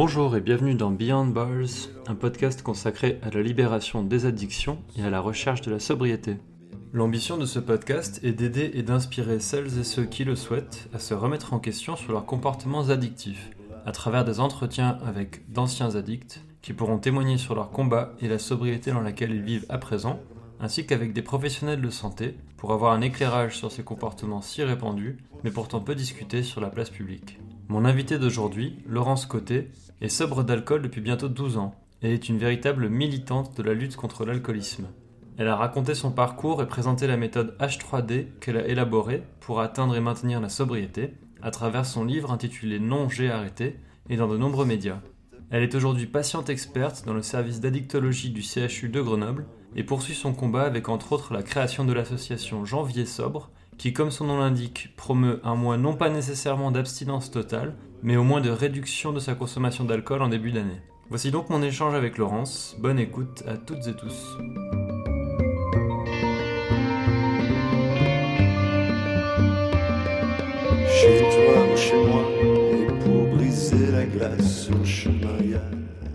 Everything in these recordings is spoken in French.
Bonjour et bienvenue dans Beyond Bars, un podcast consacré à la libération des addictions et à la recherche de la sobriété. L'ambition de ce podcast est d'aider et d'inspirer celles et ceux qui le souhaitent à se remettre en question sur leurs comportements addictifs, à travers des entretiens avec d'anciens addicts qui pourront témoigner sur leur combat et la sobriété dans laquelle ils vivent à présent, ainsi qu'avec des professionnels de santé pour avoir un éclairage sur ces comportements si répandus, mais pourtant peu discutés sur la place publique. Mon invité d'aujourd'hui, Laurence Côté, est sobre d'alcool depuis bientôt 12 ans et est une véritable militante de la lutte contre l'alcoolisme. Elle a raconté son parcours et présenté la méthode H3D qu'elle a élaborée pour atteindre et maintenir la sobriété à travers son livre intitulé Non, j'ai arrêté et dans de nombreux médias. Elle est aujourd'hui patiente experte dans le service d'addictologie du CHU de Grenoble et poursuit son combat avec entre autres la création de l'association Janvier Sobre, qui comme son nom l'indique promeut un mois non pas nécessairement d'abstinence totale, mais au moins de réduction de sa consommation d'alcool en début d'année. Voici donc mon échange avec Laurence, bonne écoute à toutes et tous. Chez toi ou chez moi, et pour briser la glace sur chemin,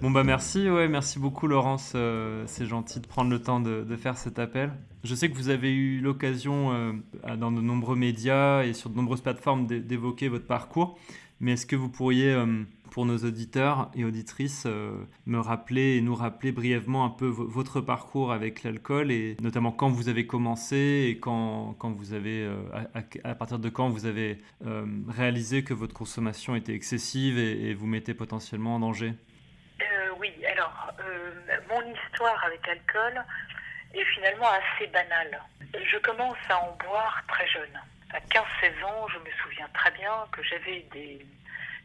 Bon bah merci, ouais, merci beaucoup Laurence, euh, c'est gentil de prendre le temps de, faire cet appel. Je sais que vous avez eu l'occasion euh, dans de nombreux médias et sur de nombreuses plateformes d'é- d'évoquer votre parcours, mais est-ce que vous pourriez, euh, pour nos auditeurs et auditrices, me rappeler et nous rappeler brièvement un peu vo- votre parcours avec l'alcool et notamment quand vous avez commencé et quand, quand vous avez, à, partir de quand vous avez réalisé que votre consommation était excessive et, et vous mettait potentiellement en danger? Euh, oui, alors, euh, mon histoire avec l'alcool est finalement assez banale. Je commence à en boire très jeune. À 15-16 ans, je me souviens très bien que j'avais des,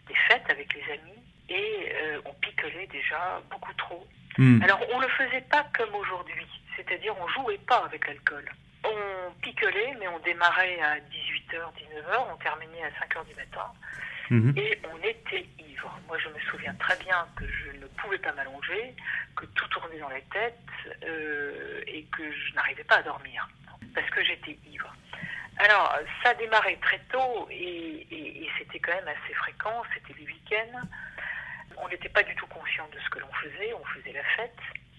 des fêtes avec les amis et euh, on picolait déjà beaucoup trop. Hmm. Alors, on ne le faisait pas comme aujourd'hui, c'est-à-dire on jouait pas avec l'alcool. On picolait, mais on démarrait à 18h, 19h, on terminait à 5h du matin Mhm. et on était Moi, je me souviens très bien que je ne pouvais pas m'allonger, que tout tournait dans la tête euh, et que je n'arrivais pas à dormir parce que j'étais ivre. Alors, ça a démarré très tôt et, et- et c'était quand même assez fréquent, c'était les week-ends. On n'était pas du tout conscient de ce que l'on faisait, on faisait la fête.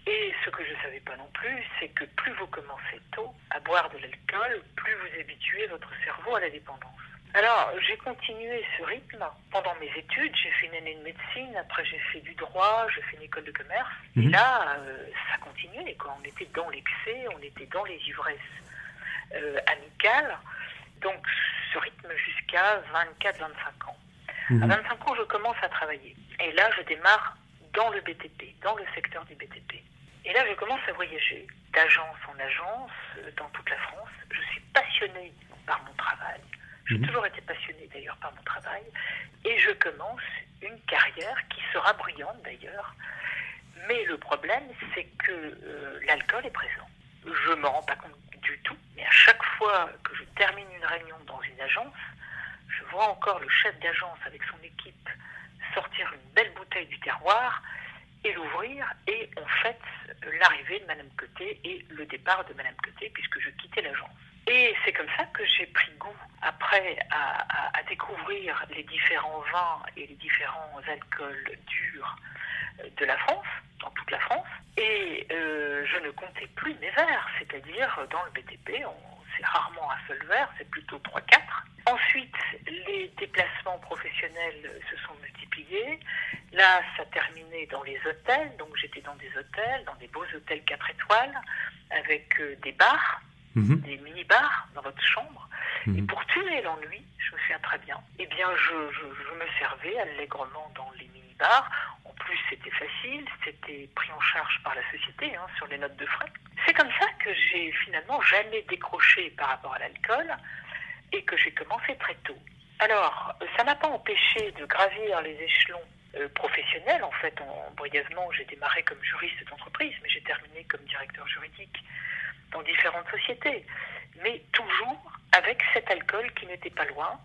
Et ce que je ne savais pas non plus, c'est que plus vous commencez tôt à boire de l'alcool, plus vous habituez votre cerveau à la dépendance. Alors, j'ai continué ce rythme pendant mes études. J'ai fait une année de médecine, après j'ai fait du droit, j'ai fait une école de commerce. Et Mhm. là, euh, ça continuait. Quoi. On était dans l'excès, on était dans les ivresses euh, amicales. Donc, ce rythme jusqu'à 24-25 ans. À Mhm. 25 ans, je commence à travailler. Et là, je démarre dans le BTP, dans le secteur du BTP. Et là, je commence à voyager d'agence en agence euh, dans toute la France. Je suis passionnée par mon travail. J'ai Mhm. toujours été passionnée d'ailleurs par mon travail. Et je commence une carrière qui sera brillante d'ailleurs. Mais le problème, c'est que euh, l'alcool est présent. Je me rends pas compte du tout, mais à chaque fois que je termine une réunion dans une agence, je vois encore le chef d'agence avec son équipe sortir une belle bouteille du terroir et l'ouvrir et on fête l'arrivée de Madame Côté et le départ de Madame Côté puisque je quittais l'agence. Et c'est comme ça que j'ai pris goût après à, découvrir les différents vins et les différents alcools durs euh, de la France, dans toute la France. Et euh, je ne comptais plus mes verres, c'est-à-dire dans le BTP, c'est rarement un seul verre, c'est plutôt 3-4. Ensuite, les déplacements professionnels se sont multipliés. Là, ça terminait dans les hôtels, donc j'étais dans des hôtels, dans des beaux hôtels 4 étoiles, avec euh, des bars, Mhm. des mini-bars dans votre chambre. Et Mhm. pour tuer l'ennui, je me souviens très bien, eh bien, je, je- je me servais allègrement dans les mini-bars. En plus, c'était facile, c'était pris en charge par la société hein, sur les notes de frais. C'est comme ça que j'ai finalement jamais décroché par rapport à l'alcool et que j'ai commencé très tôt. Alors, ça m'a pas empêché de gravir les échelons euh, professionnels. En fait, en- brièvement, j'ai démarré comme juriste d'entreprise, mais j'ai terminé comme directeur juridique dans différentes sociétés. Mais toujours avec cet alcool qui n'était pas loin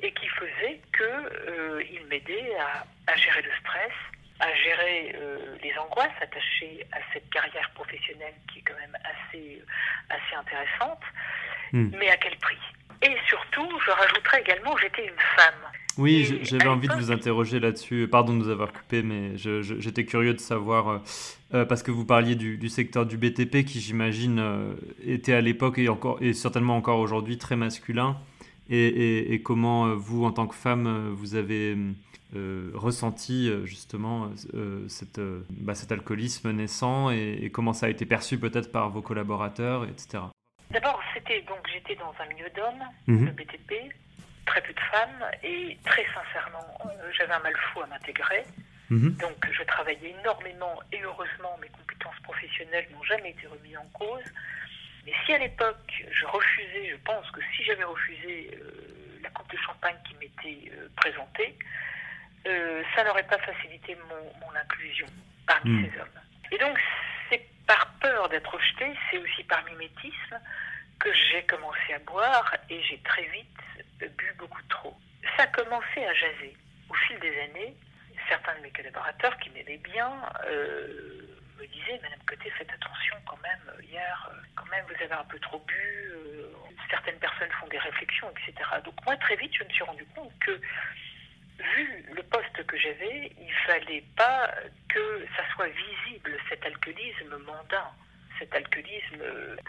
et qui faisait qu'il m'aidait à, à gérer le stress, à gérer euh, les angoisses attachées à cette carrière professionnelle qui est quand même assez, assez intéressante. Mm. Mais à quel prix? Et surtout, je rajouterais également, j'étais une femme. Oui, j'avais envie de vous interroger là-dessus. Pardon de nous avoir coupé, mais j'étais curieux de savoir, euh, euh, parce que vous parliez du, du secteur du BTP qui, j'imagine, euh, était à l'époque et, encore, et certainement encore aujourd'hui très masculin. Et, et- et comment vous, en tant que femme, vous avez euh, ressenti justement cette, bah, cet alcoolisme naissant et, comment ça a été perçu peut-être par vos collaborateurs, etc. D'abord, c'était donc j'étais dans un milieu d'hommes, Mhm. le BTP, très peu de femmes, et très sincèrement, euh, j'avais un mal fou à m'intégrer. Mhm. Donc, je travaillais énormément et heureusement, mes compétences professionnelles n'ont jamais été remises en cause. Mais si à l'époque, je refusais, je pense que si j'avais refusé euh, la coupe de champagne qui m'était euh, présentée, euh, ça n'aurait pas facilité mon, mon inclusion parmi Mm. ces hommes. Et donc, c'est par peur d'être rejeté, c'est aussi par mimétisme que j'ai commencé à boire et j'ai très vite bu beaucoup trop. Ça a commencé à jaser. Au fil des années, certains de mes collaborateurs qui m'aimaient bien euh, me disaient Madame Côté, faites attention quand même, hier, quand même, vous avez un peu trop bu, euh, certaines personnes font des réflexions, etc. Donc moi, très vite, je me suis rendu compte que, vu le poste que j'avais, il fallait pas que ça soit visible, cet alcoolisme mondain. Cet alcoolisme,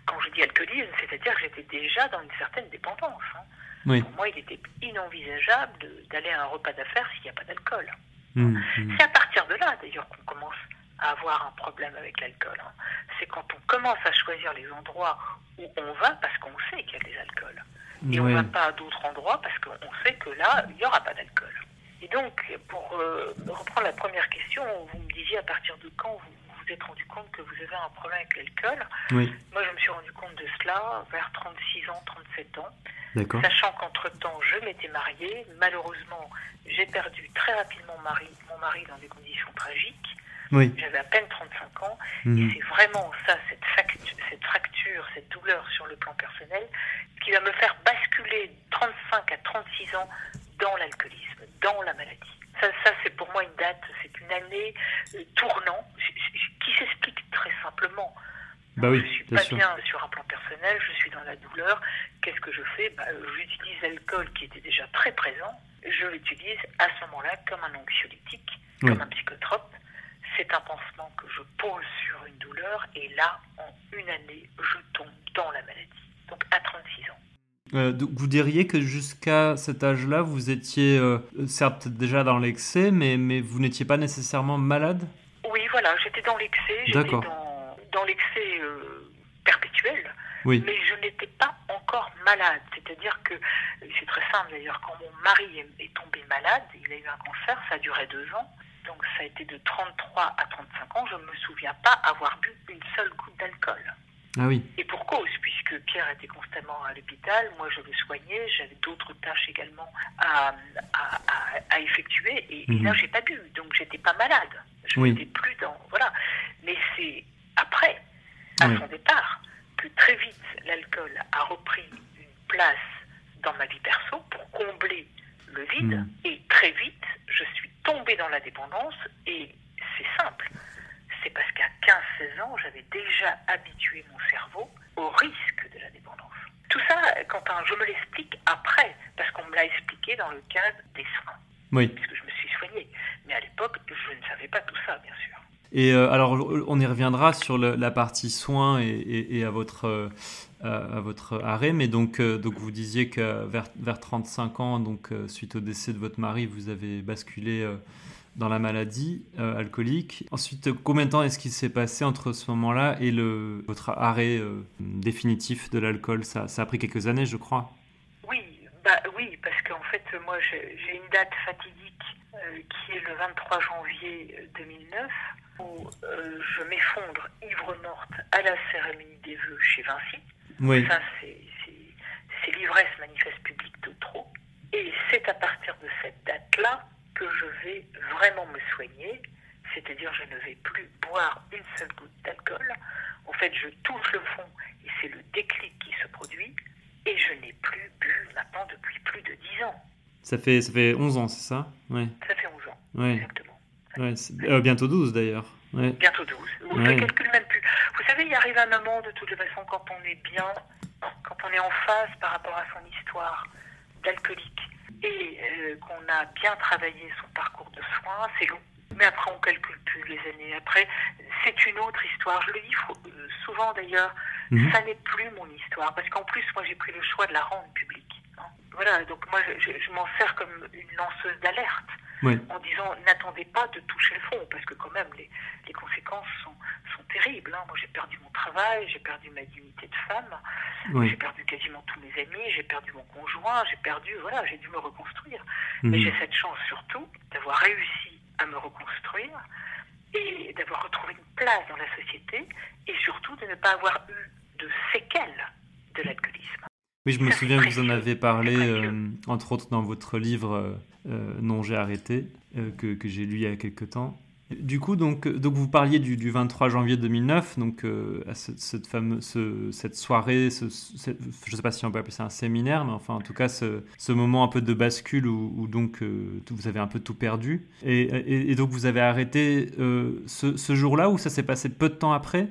quand je dis alcoolisme, c'est-à-dire que j'étais déjà dans une certaine dépendance. hein. Oui. Pour moi, il était inenvisageable d'aller à un repas d'affaires s'il n'y a pas d'alcool. Mhm. Mhm. C'est à partir de là, d'ailleurs, qu'on commence à avoir un problème avec l'alcool. hein. C'est quand on commence à choisir les endroits où on va parce qu'on sait qu'il y a des alcools. Et on ne va pas à d'autres endroits parce qu'on sait que là, il n'y aura pas d'alcool. Et donc, pour euh, reprendre la première question, vous me disiez à partir de quand vous vous êtes rendu compte que vous avez un problème avec l'alcool. Oui, Moi, je me suis rendu compte de cela vers 36 ans, 37 ans. Sachant qu'entre-temps, je m'étais mariée. Malheureusement, j'ai perdu très rapidement mon mari, mon mari dans des conditions tragiques. Oui. J'avais à peine 35 ans. Et Mhm. c'est vraiment ça, cette, fracture, cette douleur sur le plan personnel, qui va me faire basculer de 35 à 36 ans dans l'alcoolisme, dans la maladie. Ça, ça c'est pour moi une date, c'est une année euh, tournant j- j- qui s'explique très simplement. Bah oui, je suis pas sûr. bien sur un plan personnel, je suis dans la douleur. Qu'est-ce que je fais? Bah, J'utilise l'alcool qui était déjà très présent. Je l'utilise à ce moment-là comme un anxiolytique, Oui. comme un psychotrope. C'est un pansement que je pose sur une douleur et là, en une année, je tombe dans la maladie. Donc à 36 ans. Euh, donc vous diriez que jusqu'à cet âge-là, vous étiez euh, certes déjà dans l'excès, mais, mais vous n'étiez pas nécessairement malade? Oui, voilà, j'étais dans l'excès, j'étais D'accord. dans l'excès euh, perpétuel. Oui. mais je n'étais pas encore malade. C'est-à-dire que, c'est très simple d'ailleurs, quand mon mari est, est tombé malade, il a eu un cancer, ça a duré deux ans, donc ça a été de 33 à 35 ans, je ne me souviens pas avoir bu une seule goutte d'alcool. Ah oui. Et pour cause, puisque Pierre était constamment à l'hôpital, moi je le soignais, j'avais d'autres tâches également à, à, à- à effectuer, et, et Mhm. là j'ai pas bu, donc j'étais pas malade. Je Oui. n'étais plus dans. Voilà. Mais c'est après, à Oui. son départ, que très vite l'alcool a repris une place dans ma vie perso pour combler le vide, Mhm. et très vite je suis tombée dans la dépendance, et c'est simple c'est parce qu'à 15-16 ans, j'avais déjà habitué mon cerveau au risque de la dépendance. Tout ça, Quentin, je me l'explique après, parce qu'on me l'a expliqué dans le cadre des soins, Oui. puisque je me suis soignée. Mais à l'époque, je ne savais pas tout ça, bien sûr. Et euh, alors, on y reviendra sur la partie soins et, à, votre, euh, à, votre arrêt, mais donc, euh, donc vous disiez que vers, vers 35 ans, donc, suite au décès de votre mari, vous avez basculé dans la maladie alcoolique. Ensuite, combien de temps est-ce qu'il s'est passé entre ce moment-là et le, votre arrêt définitif de l'alcool? Ça, ça a pris quelques années, je crois. Oui, bah oui, parce qu'en fait, moi, j'ai une date fatidique qui est le 23 janvier euh, 2009, où euh, je m'effondre ivre morte à la cérémonie des vœux chez Vinci. Oui. Ça, c'est- l'ivresse manifeste publique de trop. Et c'est à partir de cette date-là que je vais vraiment me soigner, c'est-à-dire je ne vais plus boire une seule goutte d'alcool. En fait, je touche le fond et c'est le déclic qui se produit. Et je n'ai plus bu maintenant depuis plus de 10 ans. Ça fait, ça fait 11 ans, c'est ça? Ouais. Ça fait 11 ans, Ouais. exactement. ouais euh, bientôt 12 d'ailleurs. Ouais. Bientôt 12. Vous ne Ouais. calculez même plus. Vous savez, il arrive un moment, de toute façon, quand on est bien, quand on est en phase par rapport à son histoire d'alcoolique, et euh, qu'on a bien travaillé son parcours de soins, c'est long. Mais après, on calcule plus les années. Après, c'est une autre histoire. Je le dis euh, souvent d'ailleurs, Mhm. ça n'est plus mon histoire. Parce qu'en plus, moi, j'ai pris le choix de la rendre publique. hein. Voilà, donc moi, je, je- je m'en sers comme une lanceuse d'alerte Oui. en disant n'attendez pas de toucher le fond, parce que quand même, les, les conséquences sont, sont terribles. hein. Moi, j'ai perdu mon travail, j'ai perdu ma dignité de femme, j'ai perdu quasiment tous mes amis, j'ai perdu mon conjoint, j'ai perdu, voilà, j'ai dû me reconstruire. Mais Mhm. j'ai cette chance surtout d'avoir réussi à me reconstruire et d'avoir retrouvé une place dans la société et surtout de ne pas avoir eu de séquelles de l'alcoolisme. Oui, je me souviens que vous en avez parlé, euh, entre autres dans votre livre euh, euh, Non, j'ai arrêté, euh, que, que j'ai lu il y a quelques temps. Du coup, donc, donc vous parliez du, du 23 janvier 2009, donc à cette, cette fameuse, ce- cette soirée, ce, ce- je ne sais pas si on peut appeler ça un séminaire, mais enfin en tout cas ce, ce moment un peu de bascule où, où donc tout- vous avez un peu tout perdu. Et, et- et donc vous avez arrêté ce, ce jour-là ou ça s'est passé peu de temps après?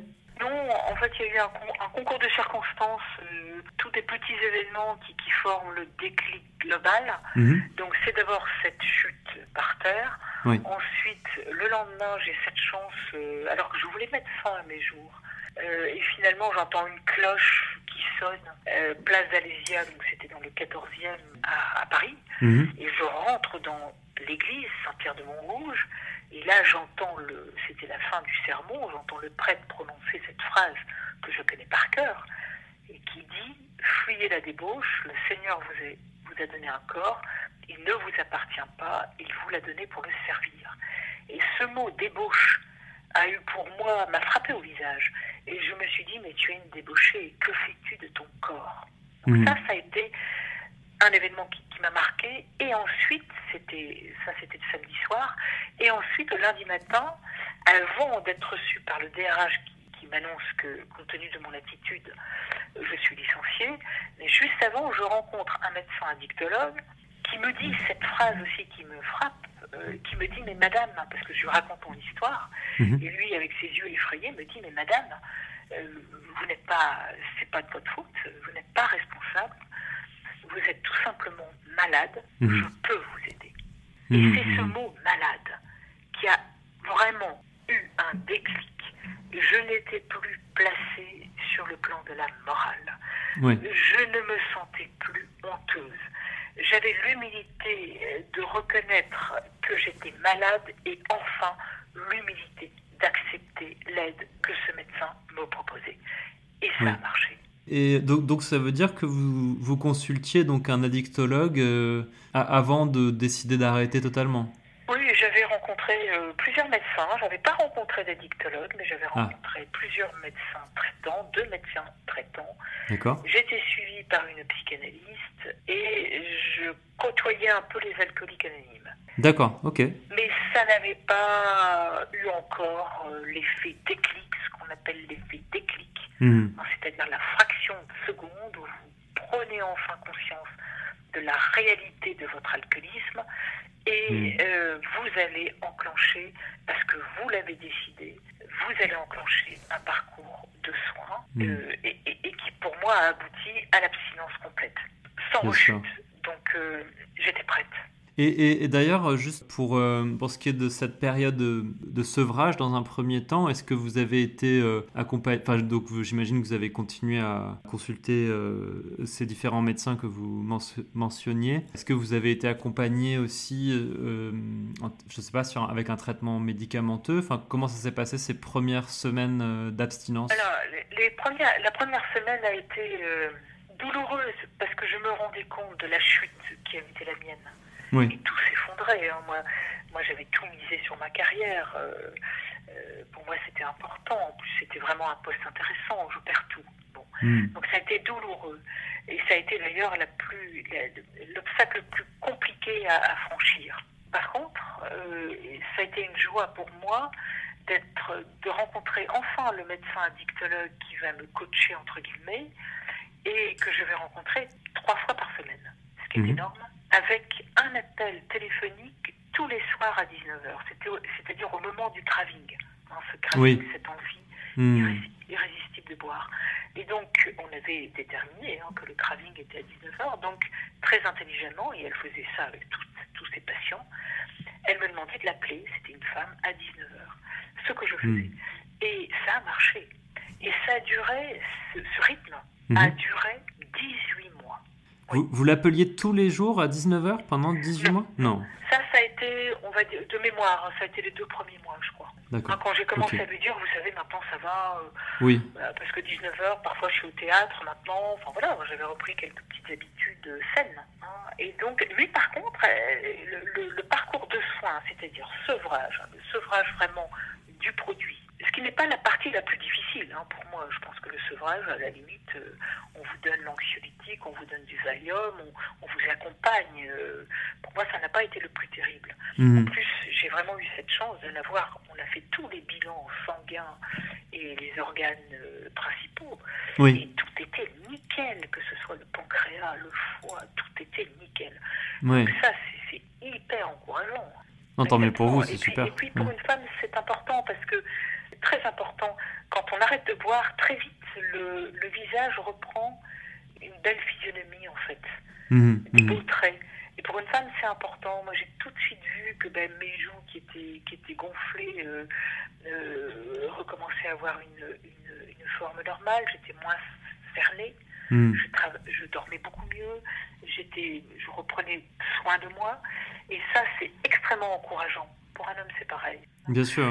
Fait, il y a eu un, con- un concours de circonstances, euh, tous des petits événements qui, qui forment le déclic global. Mhm. Donc, c'est d'abord cette chute par terre. Oui. Ensuite, le lendemain, j'ai cette chance, euh, alors que je voulais mettre fin à mes jours. Euh, et finalement, j'entends une cloche qui sonne, euh, place d'Alésia, donc c'était dans le 14e à, à Paris. Mhm. Et je rentre dans l'église Saint-Pierre-de-Montrouge, et là j'entends le, c'était la fin du sermon, j'entends le prêtre prononcer cette phrase que je connais par cœur, et qui dit Fuyez la débauche, le Seigneur vous, est- vous a donné un corps, il ne vous appartient pas, il vous l'a donné pour le servir. Et ce mot débauche a eu pour moi, m'a frappé au visage, et je me suis dit Mais tu es une débauchée, que fais-tu de ton corps? Donc ça, ça a été un événement qui, qui m'a marqué. Et ensuite, c'était ça, c'était le samedi soir. Et ensuite, le lundi matin, avant d'être reçu par le DRH qui, qui m'annonce que, compte tenu de mon attitude, je suis licenciée, mais juste avant, je rencontre un médecin addictologue qui me dit cette phrase aussi qui me frappe, euh, qui me dit mais madame, parce que je lui raconte mon histoire, Mhm. et lui avec ses yeux effrayés me dit mais madame, euh, vous n'êtes pas, c'est pas de votre faute, vous n'êtes pas responsable, vous êtes tout simplement malade, Mhm. je peux vous aider. Mhm, Et c'est ce mhm. mot malade qui a vraiment eu un déclic. Je n'étais plus placée sur le plan de la morale. Oui. Je ne me sentais plus honteuse. J'avais l'humilité euh, de reconnaître que j'étais malade et enfin l'humilité d'accepter l'aide que ce médecin me proposait. Et ça Oui. a marché. Et donc, ça veut dire que vous, consultiez donc un addictologue euh, avant de décider d'arrêter totalement? Oui, j'avais rencontré euh, plusieurs médecins. J'avais pas rencontré d'addictologue, mais j'avais Ah. rencontré plusieurs médecins traitants, deux médecins traitants. D'accord J'étais suivie par une psychanalyste et je côtoyais un peu les alcooliques anonymes. D'accord, ok. Mais ça n'avait pas eu encore euh, l'effet déclic, ce qu'on appelle l'effet déclic, Mhm. hein, c'est-à-dire la fraction de seconde où vous prenez enfin conscience de la réalité de votre alcoolisme et Mhm. euh, vous allez enclencher, parce que vous l'avez décidé, vous allez enclencher un parcours de soins Mhm. euh, et, et- et qui pour moi a abouti à l'abstinence complète, sans Bien rechute. Donc euh, j'étais prête. Et, d'ailleurs, juste pour, euh, pour ce qui est de cette période de, sevrage, dans un premier temps, est-ce que vous avez été euh, accompagné Enfin, donc j'imagine que vous avez continué à consulter euh, ces différents médecins que vous mention- mentionniez. Est-ce que vous avez été accompagné aussi, je ne sais pas, avec un traitement médicamenteux? Enfin, comment ça s'est passé ces premières semaines d'abstinence? Alors, les, premières, la première semaine a été douloureuse parce que je me rendais compte de la chute qui avait été la mienne. Oui. Et tout s'effondrait. hein. Moi, moi j'avais tout misé sur ma carrière. Euh, euh, pour moi, c'était important. En plus, c'était vraiment un poste intéressant. Je perds tout. Bon. Mhm. Donc, ça a été douloureux. Et ça a été d'ailleurs l'obstacle le plus compliqué à, à franchir. Par contre, euh, ça a été une joie pour moi d'être, de rencontrer enfin le médecin addictologue qui va me coacher entre guillemets et que je vais rencontrer trois fois par semaine, ce qui est Mhm. énorme, avec un appel téléphonique tous les soirs à 19h, C'était au- c'est-à-dire au moment du craving. Hein, ce craving, Oui. cette envie Mhm. irrési- irrésistible de boire. Et donc, on avait déterminé hein, que le craving était à 19h. Donc, très intelligemment, et elle faisait ça avec tous tous ses patients, elle me demandait de l'appeler, c'était une femme, à 19h. Ce que je faisais. Hmm. Et ça a marché. Et ça a duré, ce, ce rythme Mhm. a duré 18 mois. Vous, vous l'appeliez tous les jours à 19h pendant 18 Non. mois? Non. Ça, ça a été, on va dire, de mémoire, hein, ça a été les deux premiers mois, je crois. D'accord. Hein, quand j'ai commencé Ok. à lui dire, vous savez, maintenant ça va, euh, Oui. Voilà, parce que 19h, parfois je suis au théâtre maintenant, enfin voilà, j'avais repris quelques petites habitudes euh, saines. hein. Et donc, lui par contre, euh, le, le- le parcours de soins, c'est-à-dire sevrage, hein, le sevrage vraiment du produit, ce qui n'est pas la partie la plus difficile hein, pour moi, je pense que le sevrage, à la limite, euh, on vous donne l'anxiolytique, on vous donne du Valium, on, on vous accompagne. euh, pour moi, ça n'a pas été le plus terrible. En Mhm. plus, j'ai vraiment eu cette chance de l'avoir. On a fait tous les bilans sanguins et les organes euh, principaux. Oui. Et tout était nickel, que ce soit le pancréas, le foie, tout était nickel. Oui. Donc ça, c'est hyper encourageant. Non, tant mieux pour vous, c'est super. Et puis pour Mm. une femme, c'est important parce que c'est très important. Quand on arrête de boire, très vite, le, le visage reprend une belle physionomie en Mhm. beaux traits. Et pour une femme, c'est important. Moi, j'ai tout de suite vu que ben, mes joues qui étaient, qui étaient gonflées euh, euh, recommençaient à avoir une, une, une forme normale. J'étais moins cernée. Mhm. Je dormais beaucoup mieux. J'étais, je reprenais soin de moi. Et ça, c'est extrêmement encourageant. Pour un homme, c'est pareil. Bien sûr.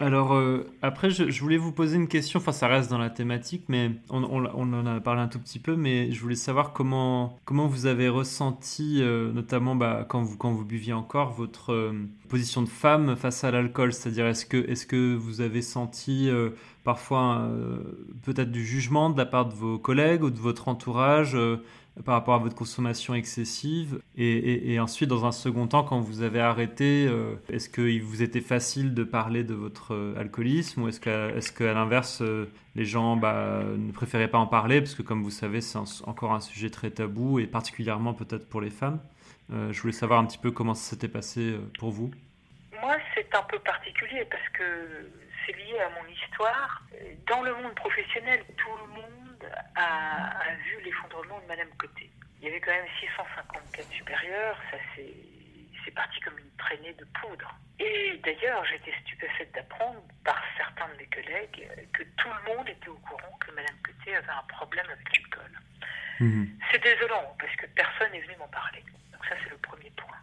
Alors euh, après, je, voulais vous poser une question. Enfin, ça reste dans la thématique, mais on, en a parlé un tout petit peu. Mais je voulais savoir comment comment vous avez ressenti, euh, notamment bah, quand vous quand vous buviez encore, votre euh, position de femme face à l'alcool. C'est-à-dire, est-ce que est-ce que vous avez senti parfois peut-être du jugement de la part de vos collègues ou de votre entourage par rapport à votre consommation excessive. Et, ensuite dans un second temps quand vous avez arrêté euh, est-ce qu'il vous était facile de parler de votre euh, alcoolisme ou est-ce qu'à l'inverse euh, les gens bah, ne préféraient pas en parler? Parce que comme vous savez c'est encore un sujet très tabou et particulièrement peut-être pour les femmes. Je voulais savoir un petit peu comment ça s'était passé pour vous. Moi, c'est un peu particulier parce que c'est lié à mon histoire. Dans le monde professionnel, tout le monde a, a vu l'effondrement de Madame Côté. Il y avait quand même 650 cadres supérieurs, ça c'est c'est parti comme une traînée de poudre. Et d'ailleurs, j'étais stupéfaite d'apprendre par certains de mes collègues que tout le monde était au courant que Madame Côté avait un problème avec l'alcool. C'est désolant parce que personne n'est venu m'en parler. Donc ça c'est le premier point.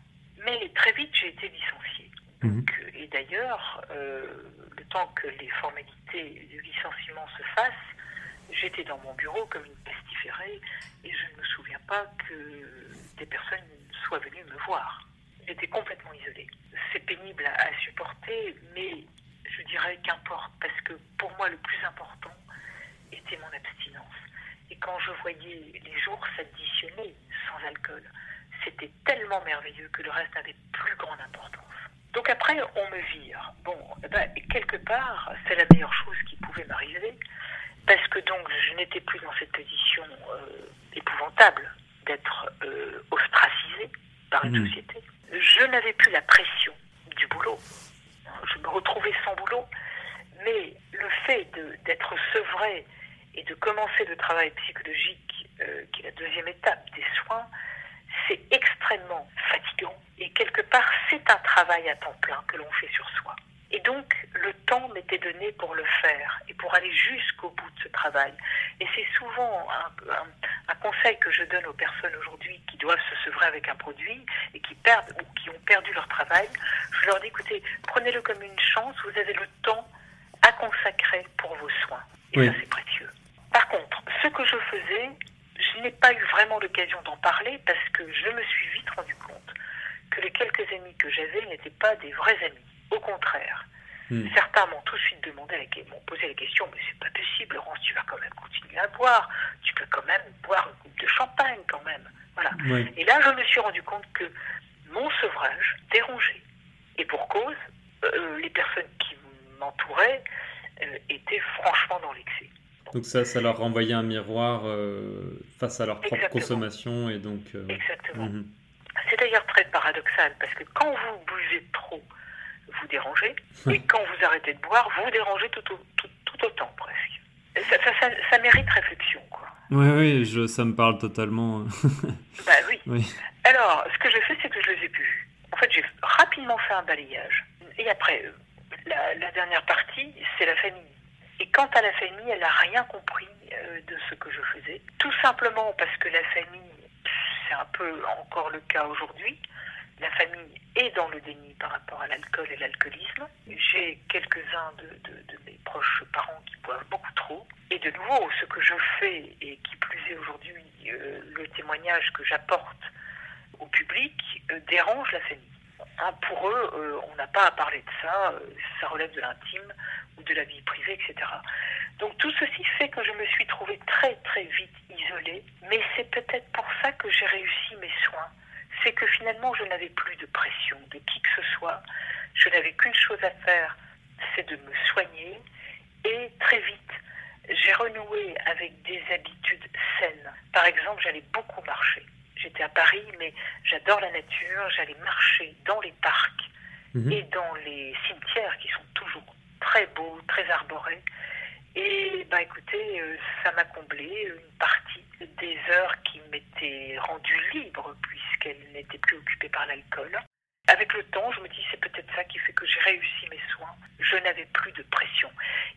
Mais très vite j'ai été licenciée. Mhm. Donc, euh, et d'ailleurs, euh, le temps que les formalités du licenciement se fassent, j'étais dans mon bureau comme une pestiférée et je ne me souviens pas que des personnes soient venues me voir. J'étais complètement isolée. C'est pénible à, supporter, mais je dirais qu'importe parce que pour moi le plus important était mon abstinence. Et quand je voyais les jours s'additionner sans alcool, c'était tellement merveilleux que le reste n'avait plus grande importance. Donc après, on me vire. Bon, eh ben, quelque part, c'est la meilleure chose qui pouvait m'arriver, parce que donc je n'étais plus dans cette position euh, épouvantable d'être euh, ostracisée par une Mhm. société. Je n'avais plus la pression du boulot. Je me retrouvais sans boulot, mais le fait de- d'être sevré et de commencer le travail psychologique, euh, qui est la deuxième étape des soins, c'est extrêmement fatigant. Et quelque part, c'est un travail à temps plein que l'on fait sur soi. Et donc, le temps m'était donné pour le faire et pour aller jusqu'au bout de ce travail. Et c'est souvent un, un- un conseil que je donne aux personnes aujourd'hui qui doivent se sevrer avec un produit et qui perdent ou qui ont perdu leur travail. Je leur dis, écoutez, prenez-le comme une chance, vous avez le temps à consacrer pour vos soins. Et Oui. ça, c'est précieux. Par contre, ce que je faisais, je n'ai pas eu vraiment l'occasion d'en parler parce que je me suis vite rendu compte que les quelques amis que j'avais n'étaient pas des vrais amis. Au contraire. Mm. Certains m'ont tout de suite demandé, la- m'ont posé la question, mais c'est pas possible, Laurence, tu vas quand même continuer à boire, tu peux quand même boire une coupe de champagne quand même. Voilà. Oui. Et là, je me suis rendu compte que mon sevrage dérangeait. Et pour cause, euh, les personnes qui m'entouraient euh, étaient franchement dans l'excès. Donc ça, ça leur renvoyait un miroir euh, face à leur propre Exactement. consommation et donc. euh, Exactement. mhm. C'est d'ailleurs très paradoxal parce que quand vous buvez trop, vous dérangez, et quand vous arrêtez de boire, vous dérangez tout, au- tout, tout autant presque. ça, ça, ça, ça mérite réflexion, quoi. Oui, oui, je, ça me parle totalement. Bah oui. oui. Alors, ce que je fais, c'est que je les ai plus vus. En fait, j'ai rapidement fait un balayage. Et après, euh, la, dernière partie, c'est la famille. Et quant à la famille, elle n'a rien compris euh, de ce que je faisais. Tout simplement parce que la famille, c'est un peu encore le cas aujourd'hui, la famille est dans le déni par rapport à l'alcool et l'alcoolisme. J'ai quelques-uns de mes proches parents qui boivent beaucoup trop. Et de nouveau, ce que je fais, et qui plus est aujourd'hui, euh, le témoignage que j'apporte au public, euh, dérange la famille. Hein, pour eux, euh, on n'a pas à parler de ça, euh, ça relève de l'intime ou de la vie privée, etc. Donc tout ceci fait que je me suis trouvée très très vite isolée, mais c'est peut-être pour ça que j'ai réussi mes soins. C'est que finalement je n'avais plus de pression de qui que ce soit. Je n'avais qu'une chose à faire, c'est de me soigner. Et très vite, j'ai renoué avec des habitudes saines. Par exemple, j'allais beaucoup marcher. J'étais à Paris, mais j'adore la nature. J'allais marcher dans les parcs Mhm. et dans les cimetières qui sont toujours très beaux, très arborés. Et bah écoutez, euh, ça m'a comblé une partie des heures qui m'étaient rendues libres puisqu'elles n'étaient plus occupées par l'alcool. Avec le temps, je me dis c'est peut-être ça qui fait que j'ai réussi mes soins. Je n'avais plus de pression.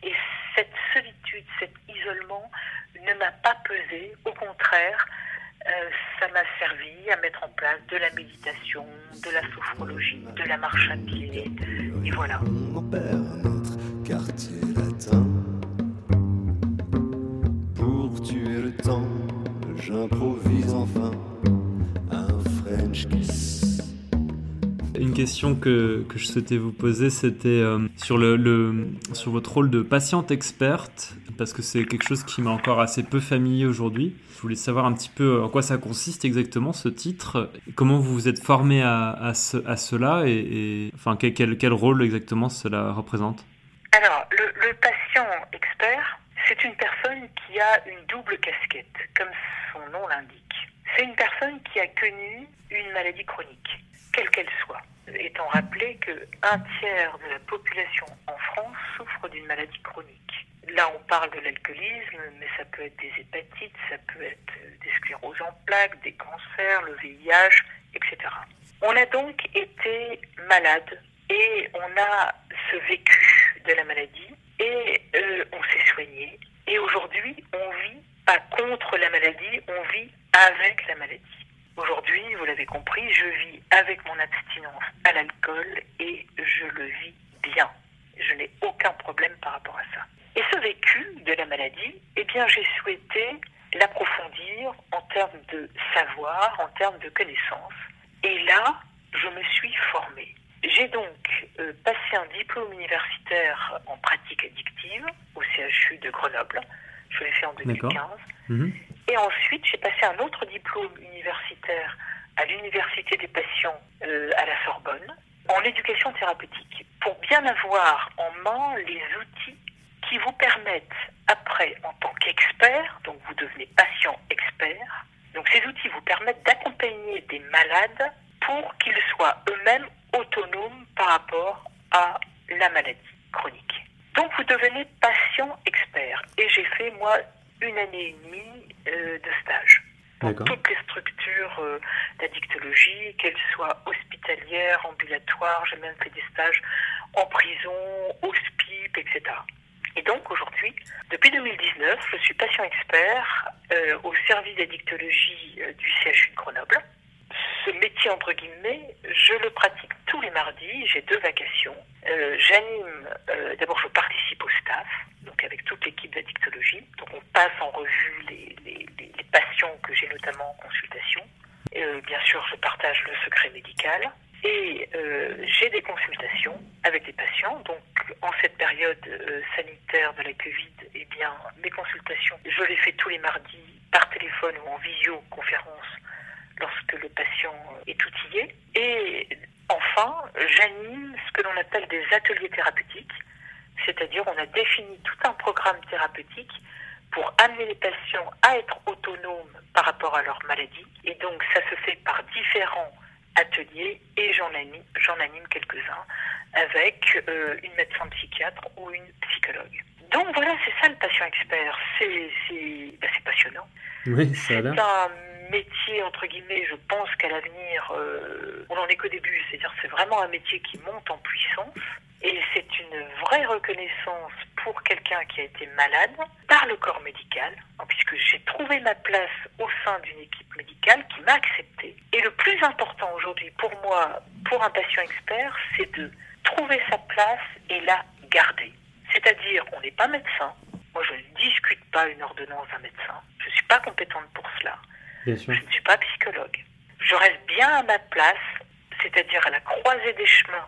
Et cette solitude, cet isolement ne m'a pas pesé. Au contraire, euh, ça m'a servi à mettre en place de la méditation, de la sophrologie, de la marche à pied. Et voilà. Mon père, notre quartier latin. Pour tuer le temps, j'improvise enfin un French kiss. Une question que, que je souhaitais vous poser, c'était euh, sur, le, le- sur votre rôle de patiente experte, parce que c'est quelque chose qui m'est encore assez peu familier aujourd'hui. Je voulais savoir un petit peu en quoi ça consiste exactement ce titre, comment vous vous êtes formé à, à, ce- à cela et, et- enfin quel, rôle exactement cela représente? Alors, le, le patient expert, c'est une personne qui a une double casquette, comme son nom l'indique. C'est une personne qui a connu une maladie chronique, quelle qu'elle soit. Étant rappelé que un tiers de la population en France souffre d'une maladie chronique. Là, on parle de l'alcoolisme, mais ça peut être des hépatites, ça peut être des scléroses en plaques, des cancers, le VIH, etc. On a donc été malade et on a ce vécu de la maladie et euh, on s'est soigné. Et aujourd'hui, on vit pas contre la maladie, on vit avec la maladie. Aujourd'hui, vous l'avez compris, je vis avec mon abstinence à l'alcool et je le vis bien. Je n'ai aucun problème par rapport à ça. Et ce vécu de la maladie, eh bien, j'ai souhaité l'approfondir en termes de savoir, en termes de connaissances. Et là, je me suis formée. J'ai donc euh, passé un diplôme universitaire en pratique addictive au CHU de Grenoble. Je l'ai fait en 2015. Et ensuite, j'ai passé un autre diplôme universitaire à l'Université des patients euh, à la Sorbonne en éducation thérapeutique pour bien avoir en main les outils qui vous permettent après, en tant qu'expert, donc vous devenez patient expert, donc ces outils vous permettent d'accompagner des malades pour qu'ils soient eux-mêmes autonomes par rapport à la maladie chronique. Donc vous devenez patient expert. Et j'ai fait, moi, une année et demie euh, de stage dans D'accord. toutes les structures euh, d'addictologie, qu'elles soient hospitalières, ambulatoires, j'ai même fait des stages en prison, au SPIP, etc. Et donc aujourd'hui, depuis 2019, je suis patient expert euh, au service d'addictologie du CHU de Grenoble. Ce métier, entre guillemets, je le pratique tous les mardis, j'ai deux vacations. Euh, J'anime, euh, d'abord je participe au staff, donc avec toute l'équipe d'addictologie. Donc on passe en revue les, patients que j'ai notamment en consultation. Euh, bien sûr, je partage le secret médical. Et j'ai des consultations avec les patients. Donc, en cette période sanitaire de la Covid, eh bien, mes consultations, je les fais tous les mardis par téléphone ou en visioconférence lorsque le patient est outillé. Et enfin, j'anime ce que l'on appelle des ateliers thérapeutiques, c'est-à-dire on a défini tout un programme thérapeutique pour amener les patients à être autonomes par rapport à leur maladie. Et donc ça se fait par différents ateliers et j'en anime, anime quelques-uns avec euh, une médecin psychiatre ou une psychologue. Donc voilà, c'est ça le patient expert. C'est ben, passionnant. Oui, ça a métier, entre guillemets, je pense qu'à l'avenir, euh, on n'en est qu'au début. C'est-à-dire c'est vraiment un métier qui monte en puissance. Et c'est une vraie reconnaissance pour quelqu'un qui a été malade par le corps médical, hein, puisque j'ai trouvé ma place au sein d'une équipe médicale qui m'a accepté. Et le plus important aujourd'hui pour moi, pour un patient expert, c'est de trouver sa place et la garder. C'est-à-dire, on n'est pas médecin. Moi, je ne discute pas une ordonnance d'un médecin. Je ne suis pas compétente pour cela. Bien sûr. Je ne suis pas psychologue. Je reste bien à ma place, c'est-à-dire à la croisée des chemins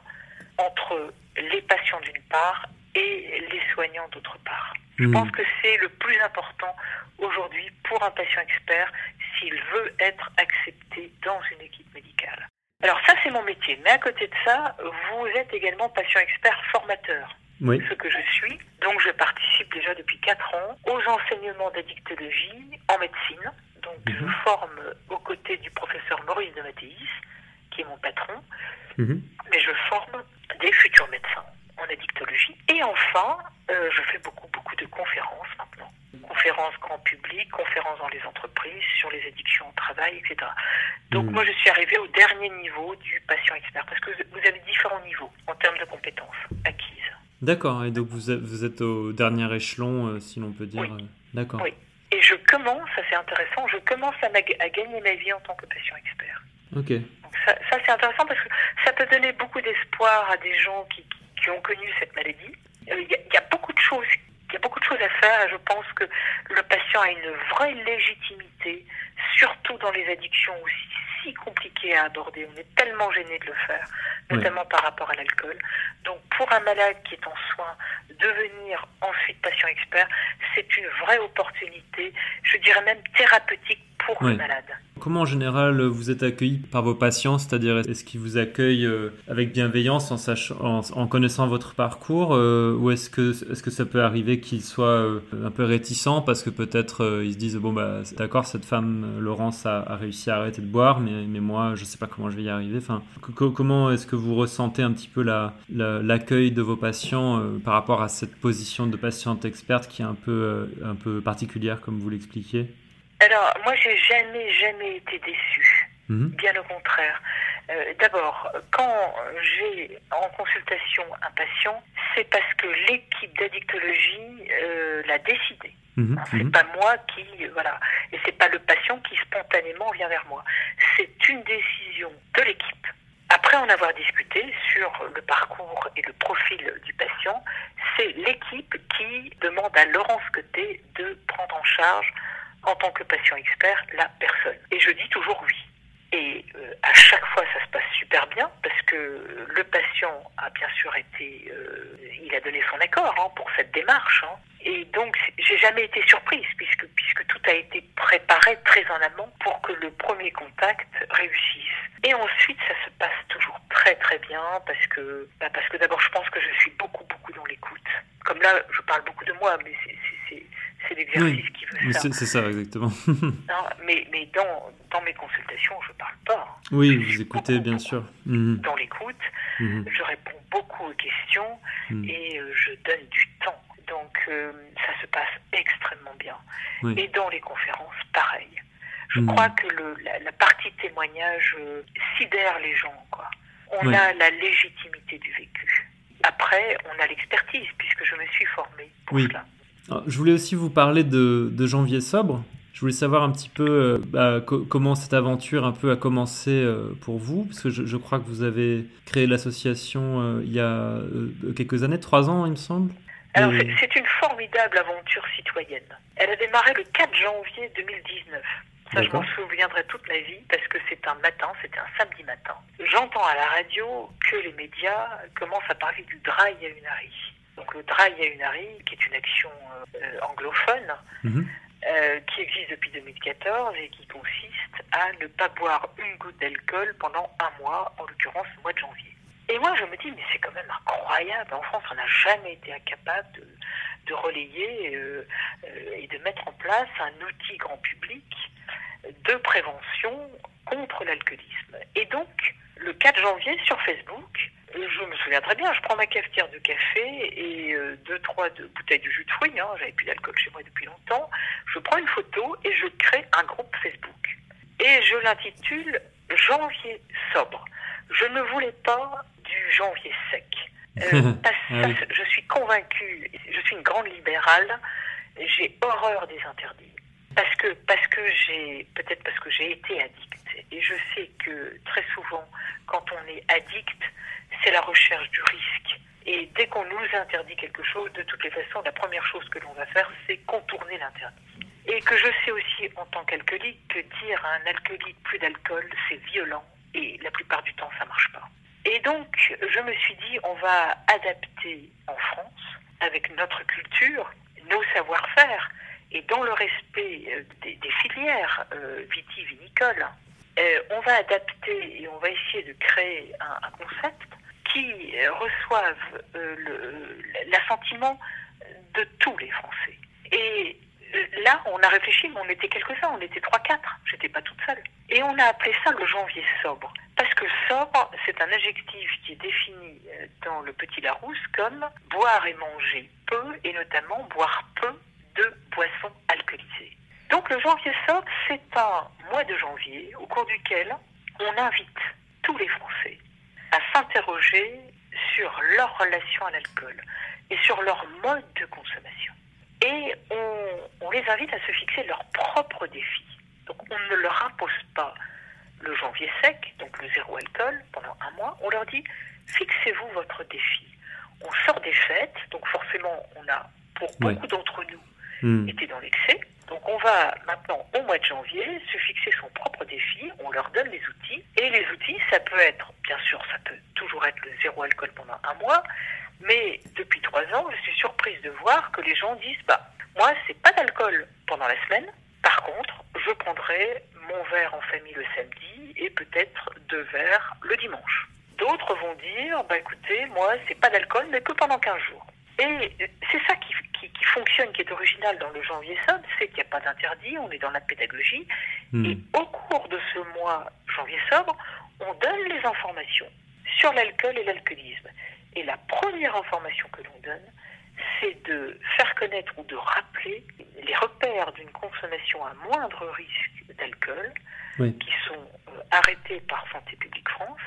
entre les patients d'une part et les soignants d'autre part. Je Mhm. pense que c'est le plus important aujourd'hui pour un patient expert s'il veut être accepté dans une équipe médicale. Alors ça, c'est mon métier. Mais à côté de ça, vous êtes également patient expert formateur Oui. ce que je suis. Donc je participe déjà depuis 4 ans aux enseignements d'addictologie en médecine. Donc je Mhm. forme aux côtés du professeur Maurice de Mathéis, qui est mon patron, Mhm. mais je forme des futurs médecins en addictologie. Et enfin, euh, je fais beaucoup, beaucoup de conférences maintenant. Conférences grand public, conférences dans les entreprises, sur les addictions au travail, etc. Donc Mhm. moi, je suis arrivée au dernier niveau du patient expert, parce que vous avez différents niveaux en termes de compétences acquises. D'accord, et donc vous êtes, au dernier échelon, euh, si l'on peut dire. Oui. euh, D'accord. Oui. Et je commence, ça c'est intéressant, je commence à, gagner ma vie en tant que patient expert. Ok. Donc ça, ça, c'est intéressant parce que ça peut donner beaucoup d'espoir à des gens qui, qui- qui ont connu cette maladie. Euh, Il y, a- il y a beaucoup de choses, il y a beaucoup de choses à faire. et Je pense que le patient a une vraie légitimité, surtout dans les addictions aussi si compliquées à aborder. On est tellement gêné de le faire, Oui. notamment par rapport à l'alcool. Donc pour un malade qui est en soins, devenir ensuite patient expert, c'est une vraie opportunité, je dirais même thérapeutique pour Oui. le malade. Comment en général vous êtes accueilli par vos patients? C'est-à-dire, est-ce qu'ils vous accueillent euh, avec bienveillance en, sachant, en, en connaissant votre parcours euh, Ou est-ce que, est-ce que ça peut arriver qu'ils soient euh, un peu réticents parce que peut-être ils se disent Bon, bah, d'accord, cette femme, Laurence, a, a réussi à arrêter de boire, mais, mais moi, je sais pas comment je vais y arriver. Enfin, co- co- comment est-ce que vous ressentez un petit peu la, la- l'accueil de vos patients euh, par rapport à cette position de patiente experte qui est un peu, euh, un peu particulière, comme vous l'expliquiez? Alors, moi, j'ai jamais, jamais été déçue. Mhm. Bien au contraire. Euh, D'abord, quand j'ai en consultation un patient, c'est parce que l'équipe d'addictologie euh, l'a décidé. Mhm. Hein, C'est Mhm. pas moi qui, voilà, et c'est pas le patient qui spontanément vient vers moi. C'est une décision de l'équipe. Après en avoir discuté sur le parcours et le profil du patient, c'est l'équipe qui demande à Laurence Côté de prendre en charge, en tant que patient expert, la personne. Et je dis toujours oui. Et euh, à chaque fois, ça se passe super bien parce que le patient a bien sûr été, euh, il a donné son accord hein, pour cette démarche. hein. Et donc, j'ai jamais été surprise puisque puisque tout a été préparé très en amont pour que le premier contact réussisse. Et ensuite, ça se passe toujours très très bien parce que bah, parce que d'abord, je pense que je suis beaucoup beaucoup dans l'écoute. Comme là, je parle beaucoup de moi, mais c'est l'exercice qui veut ça. C'est ça, exactement. Non, mais mais dans dans mes consultations, je parle pas. oui, vous écoutez, bien sûr. Mhm. Dans l'écoute, Mhm. je réponds beaucoup aux questions Mhm. et euh, je donne du temps. Donc euh, ça se passe extrêmement bien. Oui. Et dans les conférences, pareil. Je Mhm. crois que le, la, la partie témoignage euh, sidère les gens. Quoi. On Oui. a la légitimité du vécu. Après, on a l'expertise puisque je me suis formée pour Oui. cela. Alors, je voulais aussi vous parler de, de Janvier Sobre. Je voulais savoir un petit peu euh, bah, co- comment cette aventure un peu a commencé euh, pour vous, parce que je, je crois que vous avez créé l'association il y a quelques années, trois ans il me semble. Alors, c'est une formidable aventure citoyenne. Elle a démarré le 4 janvier 2019. Ça, je m'en souviendrai toute ma vie parce que c'est un matin, c'était un samedi matin. J'entends à la radio que les médias commencent à parler du dry à Unari. Donc le dry à Unari, qui est une action euh, anglophone, Mhm. euh, qui existe depuis 2014 et qui consiste à ne pas boire une goutte d'alcool pendant un mois, en l'occurrence le mois de janvier. Et moi, je me dis, mais c'est quand même incroyable. En France, on n'a jamais été incapable de, de relayer euh, euh, et de mettre en place un outil grand public de prévention contre l'alcoolisme. Et donc, le 4 janvier, sur Facebook, je me souviens très bien, je prends ma cafetière de café et euh, deux, trois de, bouteilles de jus de fruits, hein, j'avais plus d'alcool chez moi depuis longtemps. Je prends une photo et je crée un groupe Facebook. Et je l'intitule Janvier sobre. Je ne voulais pas du janvier sec. Euh, parce- Ah oui. ça, je suis convaincue, je suis une grande libérale, j'ai horreur des interdits. Parce que, parce que j'ai, peut-être parce que j'ai été addict. Et je sais que très souvent, quand on est addict, c'est la recherche du risque. Et dès qu'on nous interdit quelque chose, de toutes les façons, la première chose que l'on va faire, c'est contourner l'interdit. Et que je sais aussi en tant qu'alcoolique que dire à un alcoolique plus d'alcool, c'est violent. Et la plupart du temps, ça marche pas. Et donc, je me suis dit, on va adapter en France, avec notre culture, nos savoir-faire, et dans le respect euh, des, filières euh, vitivinicoles, euh, on va adapter et on va essayer de créer un, concept qui euh, reçoive l'assentiment de tous les Français. Et là, on a réfléchi, mais on était quelques-uns, on était trois, quatre, j'étais pas toute seule. Et on a appelé ça le janvier sobre. Parce que sobre, c'est un adjectif qui est défini dans le Petit Larousse comme boire et manger peu, et notamment boire peu de boissons alcoolisées. Donc le janvier sobre, c'est un mois de janvier au cours duquel on invite tous les Français à s'interroger sur leur relation à l'alcool et sur leur mode de consommation. Et on, on les invite à se fixer leurs propres défis. Donc on ne leur impose pas le janvier sec, donc le zéro alcool, pendant un mois. On leur dit, fixez-vous votre défi. On sort des fêtes, donc forcément on a, pour Ouais. beaucoup d'entre nous, Hmm. était dans l'excès. Donc on va maintenant au mois de janvier se fixer son propre défi, on leur donne les outils. Et les outils, ça peut être, bien sûr, ça peut toujours être le zéro alcool pendant un mois, mais depuis trois ans, je suis surprise de voir que les gens disent, bah, moi, c'est pas d'alcool pendant la semaine. Par contre, je prendrai mon verre en famille le samedi et peut-être deux verres le dimanche. D'autres vont dire, bah écoutez, moi, c'est pas d'alcool, mais que pendant 15 jours. Et c'est ça qui, fonctionne, qui est original dans le janvier sobre, c'est qu'il n'y a pas d'interdit, on est dans la pédagogie. Hmm. Et au cours de ce mois janvier sobre, on donne les informations sur l'alcool et l'alcoolisme. Et la première information que l'on donne, c'est de faire connaître ou de rappeler les repères d'une consommation à moindre risque d'alcool Oui. qui sont euh, arrêtés par Santé publique France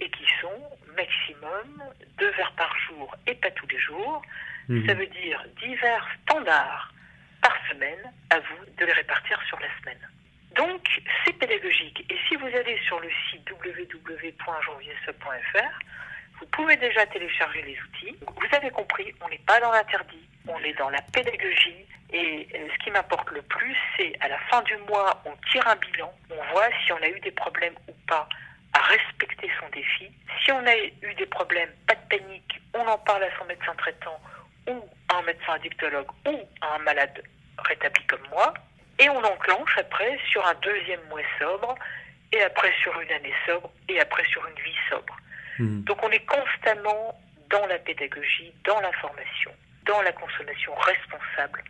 et qui sont maximum deux verres par jour et pas tous les jours. Mhm. Ça veut dire 10 verres standards par semaine, à vous de les répartir sur la semaine. Donc, c'est pédagogique. Et si vous allez sur le site www.janviersub.fr, vous pouvez déjà télécharger les outils. Vous avez compris, on n'est pas dans l'interdit, on est dans la pédagogie. Et euh, ce qui m'importe le plus, c'est à la fin du mois, on tire un bilan, on voit si on a eu des problèmes ou pas à respecter son défi. Si on a eu des problèmes, pas de panique, on en parle à son médecin traitant ou à un médecin addictologue ou à un malade rétabli comme moi. Et on enclenche après sur un deuxième mois sobre, et après sur une année sobre, et après sur une vie sobre. Hmm. Donc on est constamment dans la pédagogie, dans l'information, dans la consommation responsable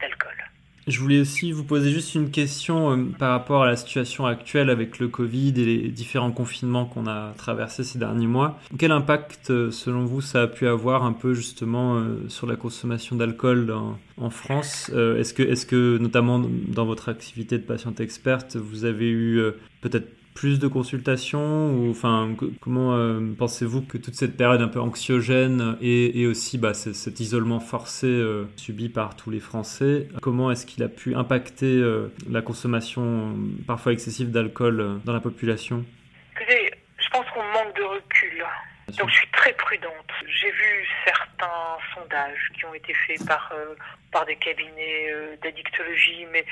d'alcool. Je voulais aussi vous poser juste une question euh, par rapport à la situation actuelle avec le Covid et les différents confinements qu'on a traversés ces derniers mois. Quel impact, euh, selon vous, ça a pu avoir un peu justement euh, sur la consommation d'alcool en, France? Est-ce que, est que, notamment dans votre activité de patiente experte, vous avez eu peut-être plus de consultations ou enfin comment euh, pensez-vous que toute cette période un peu anxiogène et, et aussi bah, ce- cet isolement forcé euh, subi par tous les Français, comment est-ce qu'il a pu impacter euh, la consommation parfois excessive d'alcool dans la population? Écoutez, je pense qu'on manque de recul. Donc je suis très prudente. J'ai vu certains sondages qui ont été faits par, euh, par des cabinets euh, d'addictologie, mais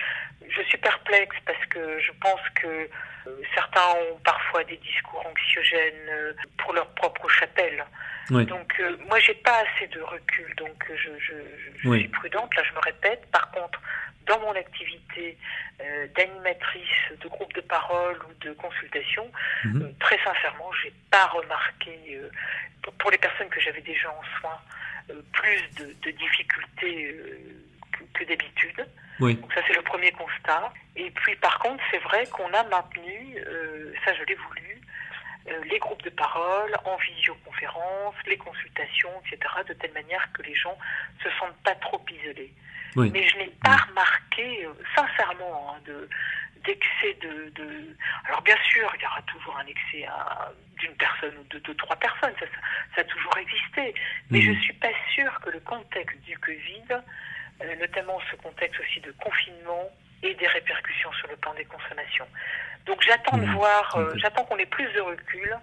je suis perplexe parce que je pense que certains ont parfois des discours anxiogènes euh, pour leur propre chapelle. Oui. Donc euh, moi j'ai pas assez de recul, donc euh, je, je, je- je Oui. suis prudente. Là je me répète. Par contre, dans mon activité euh, d'animatrice de groupe de parole ou de consultation, Mhm. euh, très sincèrement, j'ai pas remarqué pour- pour les personnes que j'avais déjà en soins plus de, de difficultés que, d'habitude. Oui. Donc ça c'est le premier constat. Et puis par contre c'est vrai qu'on a maintenu, euh, ça je l'ai voulu, euh, les groupes de parole, en visioconférence, les consultations, etc., de telle manière que les gens se sentent pas trop isolés. Mais je n'ai pas remarqué, euh, sincèrement, hein, de, d'excès de, de, Alors bien sûr, il y aura toujours un excès d'une personne ou de deux, trois personnes, ça, ça, a toujours existé. Mais je ne suis pas sûre que le contexte du Covid, notamment ce contexte aussi de confinement, ait des répercussions sur le plan des consommations. Donc j'attends de voir, euh, j'attends qu'on ait plus de recul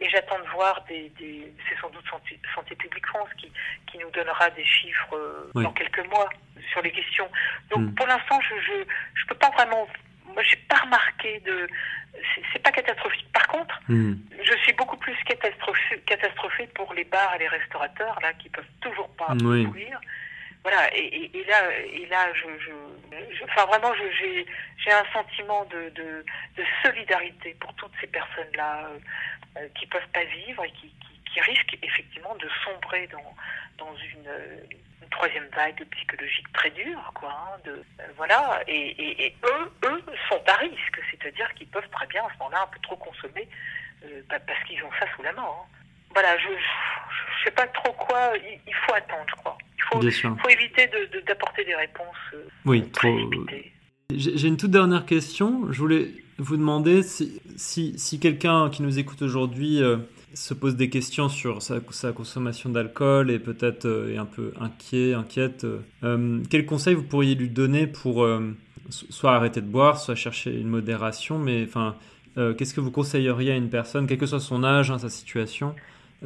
et j'attends de voir des, des c'est sans doute Santé, Santé, publique France qui, qui nous donnera des chiffres euh, dans quelques mois sur les questions. Donc mm. pour l'instant, je, je je peux pas vraiment moi j'ai pas remarqué de c'est pas catastrophique. Par contre, mm. je suis beaucoup plus catastrophée, catastrophée pour les bars et les restaurateurs là qui peuvent toujours pas oui. Voilà, et, et, là, et là, je, je, enfin vraiment, j'ai, j'ai un sentiment de, de, de, solidarité pour toutes ces personnes-là euh, euh, qui peuvent pas vivre et qui, qui, qui, risquent effectivement de sombrer dans, dans une, troisième vague psychologique très dure, quoi. Hein, de, euh, voilà, et, et, eux, eux sont à risque, c'est-à-dire qu'ils peuvent très bien à ce moment-là un peu trop consommer euh, bah, parce qu'ils ont ça sous la main. Hein voilà, je ne sais pas trop quoi, il, faut attendre, je crois. Faut, faut éviter d'apporter de, des réponses. Euh, oui, trop. J'ai une toute dernière question. Je voulais vous demander si, si, si quelqu'un qui nous écoute aujourd'hui euh, se pose des questions sur sa, sa consommation d'alcool et peut-être euh, est un peu inquiet, inquiète, quel conseil vous pourriez lui donner pour soit arrêter de boire, soit chercher une modération, mais enfin, qu'est-ce que vous conseilleriez à une personne, quel que soit son âge, hein, sa situation,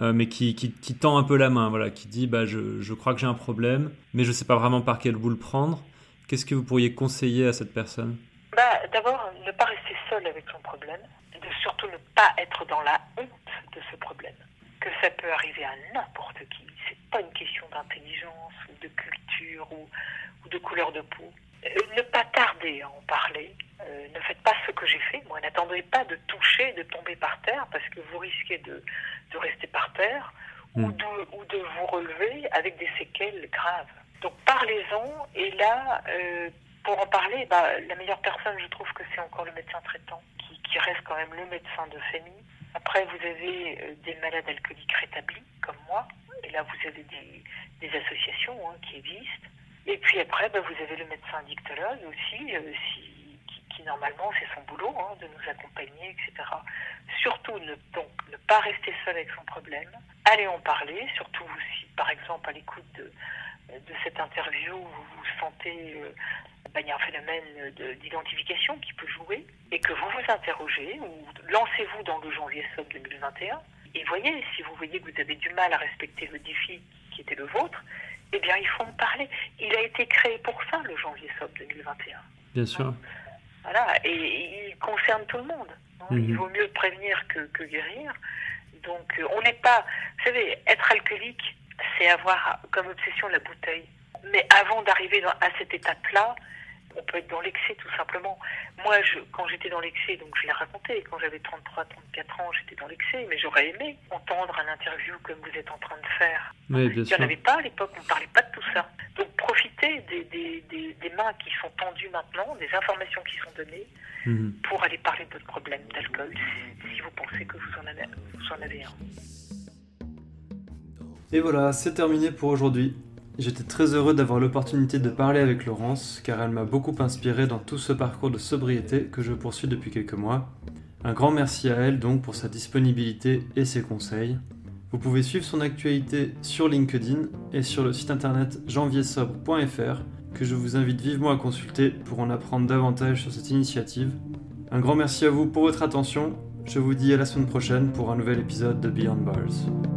euh, mais qui, tend un peu la main, voilà, qui dit bah, je, crois que j'ai un problème, mais je ne sais pas vraiment par quel bout le prendre. Qu'est-ce que vous pourriez conseiller à cette personne? Bah, D'abord, ne pas rester seul avec son problème, de surtout ne pas être dans la honte de ce problème, que ça peut arriver à n'importe qui. C'est pas une question d'intelligence ou de culture ou, ou de couleur de peau. Euh, ne pas tarder à en parler. Euh, ne faites pas ce que j'ai fait. Moi, n'attendez pas de toucher, de tomber par terre, parce que vous risquez de, de rester par terre ou, hmm. de, ou de vous relever avec des séquelles graves. Donc parlez-en et là, euh, pour en parler, bah, la meilleure personne, je trouve que c'est encore le médecin traitant qui, qui, reste quand même le médecin de famille. Après, vous avez euh, des malades alcooliques rétablis comme moi, et là vous avez des, des associations hein, qui existent. Et puis après, bah, vous avez le médecin dictologue aussi, euh, si qui normalement c'est son boulot, hein, de nous accompagner, etc. Surtout ne, donc, ne pas rester seul avec son problème, allez en parler, surtout si par exemple à l'écoute de, de cette interview vous vous sentez euh, ben, il y a un phénomène d'identification qui peut jouer et que vous vous interrogez ou lancez-vous dans le janvier sob 2021 et voyez si vous voyez que vous avez du mal à respecter le défi qui était le vôtre, eh bien il faut en parler. Il a été créé pour ça le janvier sob 2021. Bien sûr. Voilà, et, il concerne tout le monde. Hein. Il mhm. vaut mieux prévenir que, que guérir. Donc, euh, on n'est pas. Vous savez, être alcoolique, c'est avoir comme obsession la bouteille. Mais avant d'arriver à cette étape-là, on peut être dans l'excès tout simplement. Moi, je, quand j'étais dans l'excès, donc je l'ai raconté, quand j'avais 33, 34 ans, j'étais dans l'excès, mais j'aurais aimé entendre un interview comme vous êtes en train de faire. Oui, Il n'y en avait pas à l'époque, on ne parlait pas de tout ça. Donc profitez des, des, des, des, mains qui sont tendues maintenant, des informations qui sont données, mhm. pour aller parler de votre problème d'alcool, si, si, vous pensez que vous en avez, vous en avez un. Et voilà, c'est terminé pour aujourd'hui. J'étais très heureux d'avoir l'opportunité de parler avec Laurence, car elle m'a beaucoup inspiré dans tout ce parcours de sobriété que je poursuis depuis quelques mois. Un grand merci à elle donc pour sa disponibilité et ses conseils. Vous pouvez suivre son actualité sur LinkedIn et sur le site internet janviersobre.fr que je vous invite vivement à consulter pour en apprendre davantage sur cette initiative. Un grand merci à vous pour votre attention. Je vous dis à la semaine prochaine pour un nouvel épisode de Beyond Bars.